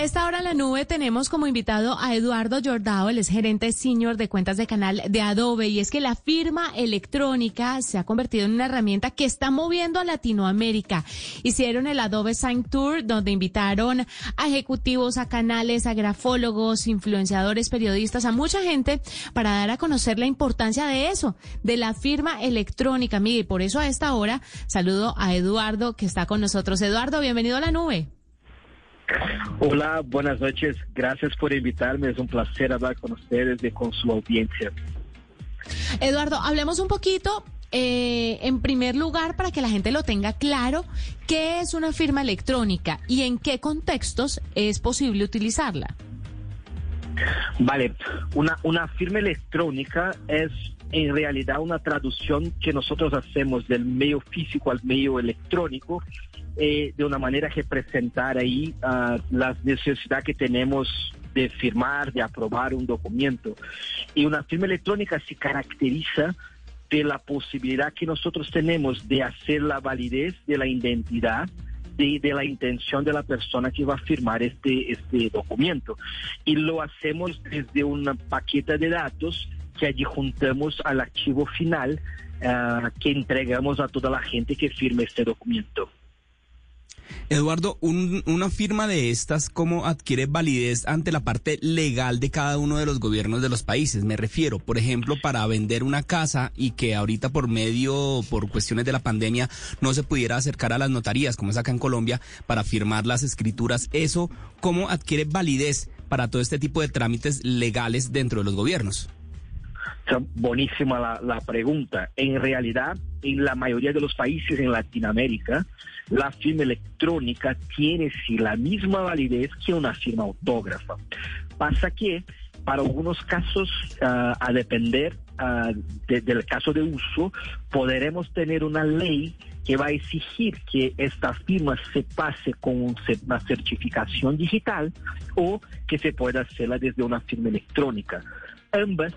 A esta hora en la nube tenemos como invitado a Eduardo Jordao, el es gerente senior de cuentas de canal de Adobe. Y es que la firma electrónica se ha convertido en una herramienta que está moviendo a Latinoamérica. Hicieron el Adobe Sign Tour, donde invitaron a ejecutivos, a canales, a grafólogos, influenciadores, periodistas, a mucha gente para dar a conocer la importancia de eso, de la firma electrónica. Mire, por eso a esta hora saludo a Eduardo que está con nosotros. Eduardo, bienvenido a la nube. Hola, buenas noches. Gracias por invitarme. Es un placer hablar con ustedes y con su audiencia. Eduardo, hablemos un poquito, eh, en primer lugar, para que la gente lo tenga claro, ¿qué es una firma electrónica y en qué contextos es posible utilizarla? Vale, una, una firma electrónica es en realidad una traducción que nosotros hacemos del medio físico al medio electrónico eh, de una manera que presentar ahí uh, la necesidad que tenemos de firmar, de aprobar un documento. Y una firma electrónica se caracteriza de la posibilidad que nosotros tenemos de hacer la validez de la identidad de, de, la intención de la persona que va a firmar este, este documento. Y lo hacemos desde una paquete de datos que allí juntamos al archivo final uh, que entregamos a toda la gente que firme este documento. Eduardo, un, una firma de estas, ¿cómo adquiere validez ante la parte legal de cada uno de los gobiernos de los países? Me refiero, por ejemplo, para vender una casa y que ahorita por medio, por cuestiones de la pandemia, no se pudiera acercar a las notarías, como es acá en Colombia, para firmar las escrituras. ¿Eso cómo adquiere validez para todo este tipo de trámites legales dentro de los gobiernos? Buenísima la, pregunta. En realidad, en la mayoría de los países en Latinoamérica, la firma electrónica tiene sí la misma validez que una firma autógrafa. Pasa que para algunos casos, uh, a depender de, del caso de uso, podremos tener una ley que va a exigir que esta firma se pase con una certificación digital o que se pueda hacerla desde una firma electrónica. Ambas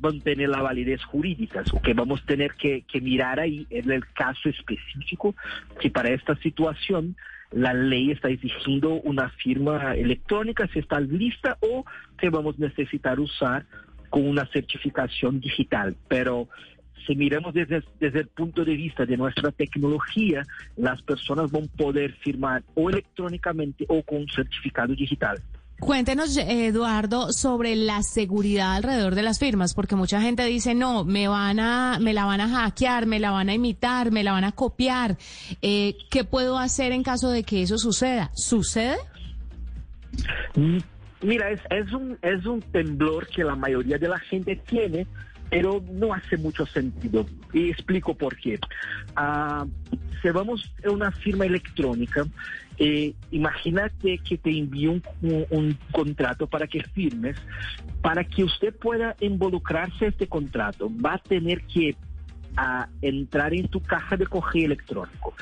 van a tener la validez jurídica. Lo que vamos a tener que, mirar ahí es el caso específico, que para esta situación la ley está exigiendo una firma electrónica, si está lista, o que vamos a necesitar usar con una certificación digital. Pero si miramos desde el punto de vista de nuestra tecnología, las personas van a poder firmar o electrónicamente o con un certificado digital. Cuéntenos, Eduardo, sobre la seguridad alrededor de las firmas, porque mucha gente dice, no, me van a, me la van a hackear, me la van a imitar, me la van a copiar. Eh, ¿Qué puedo hacer en caso de que eso suceda? ¿Sucede? Mira, es, es, un, es un temblor que la mayoría de la gente tiene, pero no hace mucho sentido. Y explico por qué. Uh, si vamos a una firma electrónica, eh, imagínate que te envío un, contrato para que firmes. Para que usted pueda involucrarse en este contrato, va a tener que a entrar en tu caja de correo electrónico,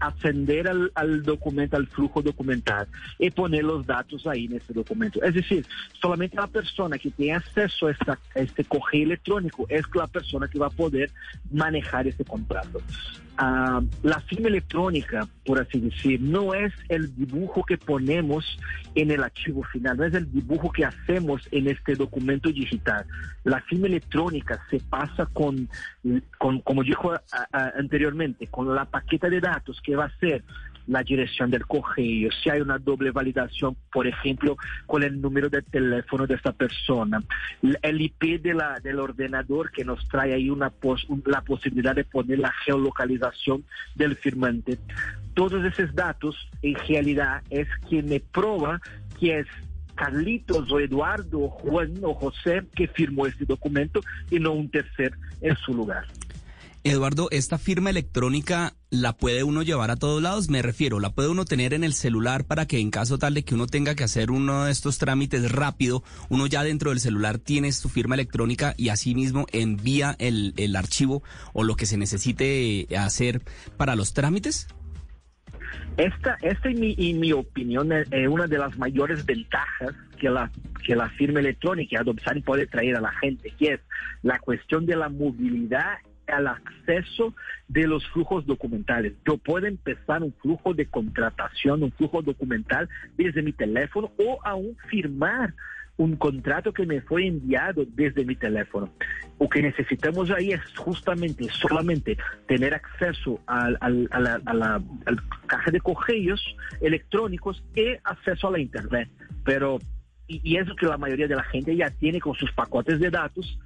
ascender al, al, documento, al flujo documental y poner los datos ahí en ese documento. Es decir, solamente la persona que tiene acceso a, a este correo electrónico es la persona que va a poder manejar ese contrato. Uh, la firma electrónica, por así decir, no es el dibujo que ponemos en el archivo final, no es el dibujo que hacemos en este documento digital. La firma electrónica se pasa con, como dijo anteriormente, con la paqueta de datos que va a ser la dirección del correo, si hay una doble validación, por ejemplo, con el número de teléfono de esta persona, el IP de la, del ordenador que nos trae ahí una la posibilidad de poner la geolocalización del firmante. Todos esos datos, en realidad, es quien me prueba que es Carlitos o Eduardo o Juan o José que firmó este documento y no un tercer en su lugar. Eduardo, esta firma electrónica la puede uno llevar a todos lados, me refiero, la puede uno tener en el celular para que en caso tal de que uno tenga que hacer uno de estos trámites rápido, uno ya dentro del celular tiene su firma electrónica y así mismo envía el, el archivo o lo que se necesite hacer para los trámites. Esta, esta en, mi, en mi opinión, es una de las mayores ventajas que la, que la firma electrónica Adopsani puede traer a la gente, que es la cuestión de la movilidad al acceso de los flujos documentales. Yo puedo empezar un flujo de contratación, un flujo documental desde mi teléfono o aún firmar un contrato que me fue enviado desde mi teléfono. Lo que necesitamos ahí es justamente, solamente tener acceso al, al, a, la, a la al caja de correos electrónicos y acceso a la Internet. Pero, y, y es lo que la mayoría de la gente ya tiene con sus pacotes de datos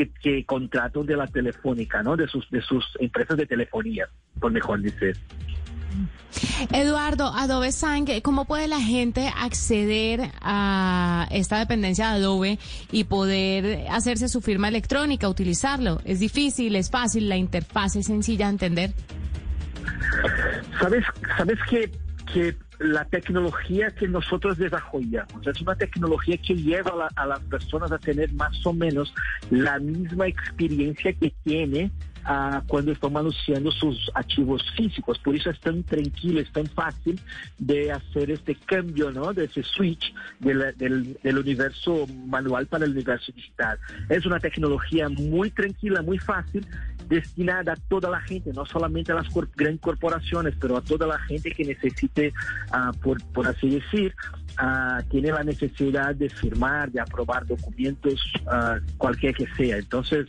que, que contratan de la telefónica, ¿no? De sus, de sus empresas de telefonía, por mejor decir. Eduardo, Adobe Sign, ¿cómo puede la gente acceder a esta dependencia de Adobe y poder hacerse su firma electrónica, utilizarlo? ¿Es difícil, es fácil, la interfaz es sencilla de entender? ¿Sabes, sabes que, que la tecnología que nosotros desarrollamos es una tecnología que lleva a, la, a las personas a tener más o menos la misma experiencia que tiene uh, cuando están anunciando sus archivos físicos. Por eso es tan tranquilo, es tan fácil de hacer este cambio, ¿no? De ese switch del, del, universo manual para el universo digital. Es una tecnología muy tranquila, muy fácil destinada a toda la gente, no solamente a las cor grandes corporaciones, pero a toda la gente que necesite, uh, por, por, así decir, uh, tiene la necesidad de firmar, de aprobar documentos, uh, cualquier que sea. Entonces,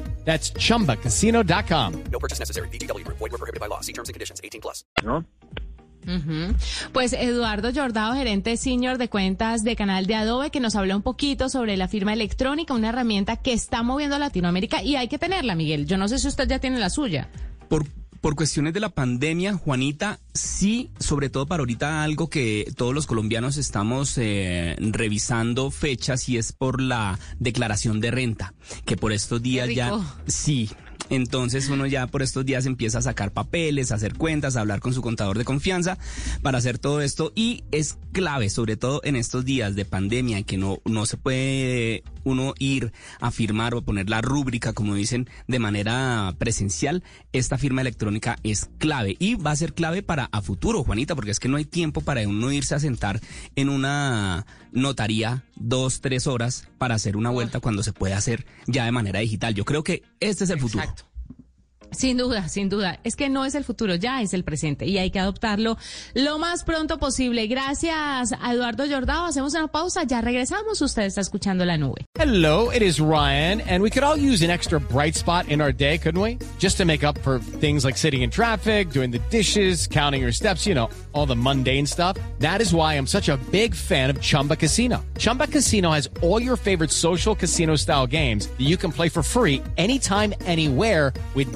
That's chumbacasino.com. No purchase necessary. BGW. Void were prohibited by law. See terms and conditions 18 plus. ¿No? Uh -huh. Pues Eduardo Jordao, gerente senior de cuentas de canal de Adobe, que nos habla un poquito sobre la firma electrónica, una herramienta que está moviendo a Latinoamérica y hay que tenerla, Miguel. Yo no sé si usted ya tiene la suya. Por por cuestiones de la pandemia, Juanita, sí, sobre todo para ahorita algo que todos los colombianos estamos eh, revisando fechas y es por la declaración de renta, que por estos días ya sí. Entonces uno ya por estos días empieza a sacar papeles, a hacer cuentas, a hablar con su contador de confianza para hacer todo esto y es clave, sobre todo en estos días de pandemia que no, no se puede uno ir a firmar o a poner la rúbrica, como dicen, de manera presencial, esta firma electrónica es clave y va a ser clave para a futuro, Juanita, porque es que no hay tiempo para uno irse a sentar en una notaría dos, tres horas para hacer una vuelta cuando se puede hacer ya de manera digital. Yo creo que este es el futuro. Sin duda, sin duda. Es que no es el futuro, ya es el presente y hay que adoptarlo lo más pronto posible. Gracias a Eduardo Jordao. Hacemos una pausa, ya regresamos. Usted está escuchando la nube. Hello, it is Ryan, and we could all use an extra bright spot in our day, couldn't we? Just to make up for things like sitting in traffic, doing the dishes, counting your steps, you know, all the mundane stuff. That is why I'm such a big fan of Chumba Casino. Chumba Casino has all your favorite social casino style games that you can play for free anytime, anywhere with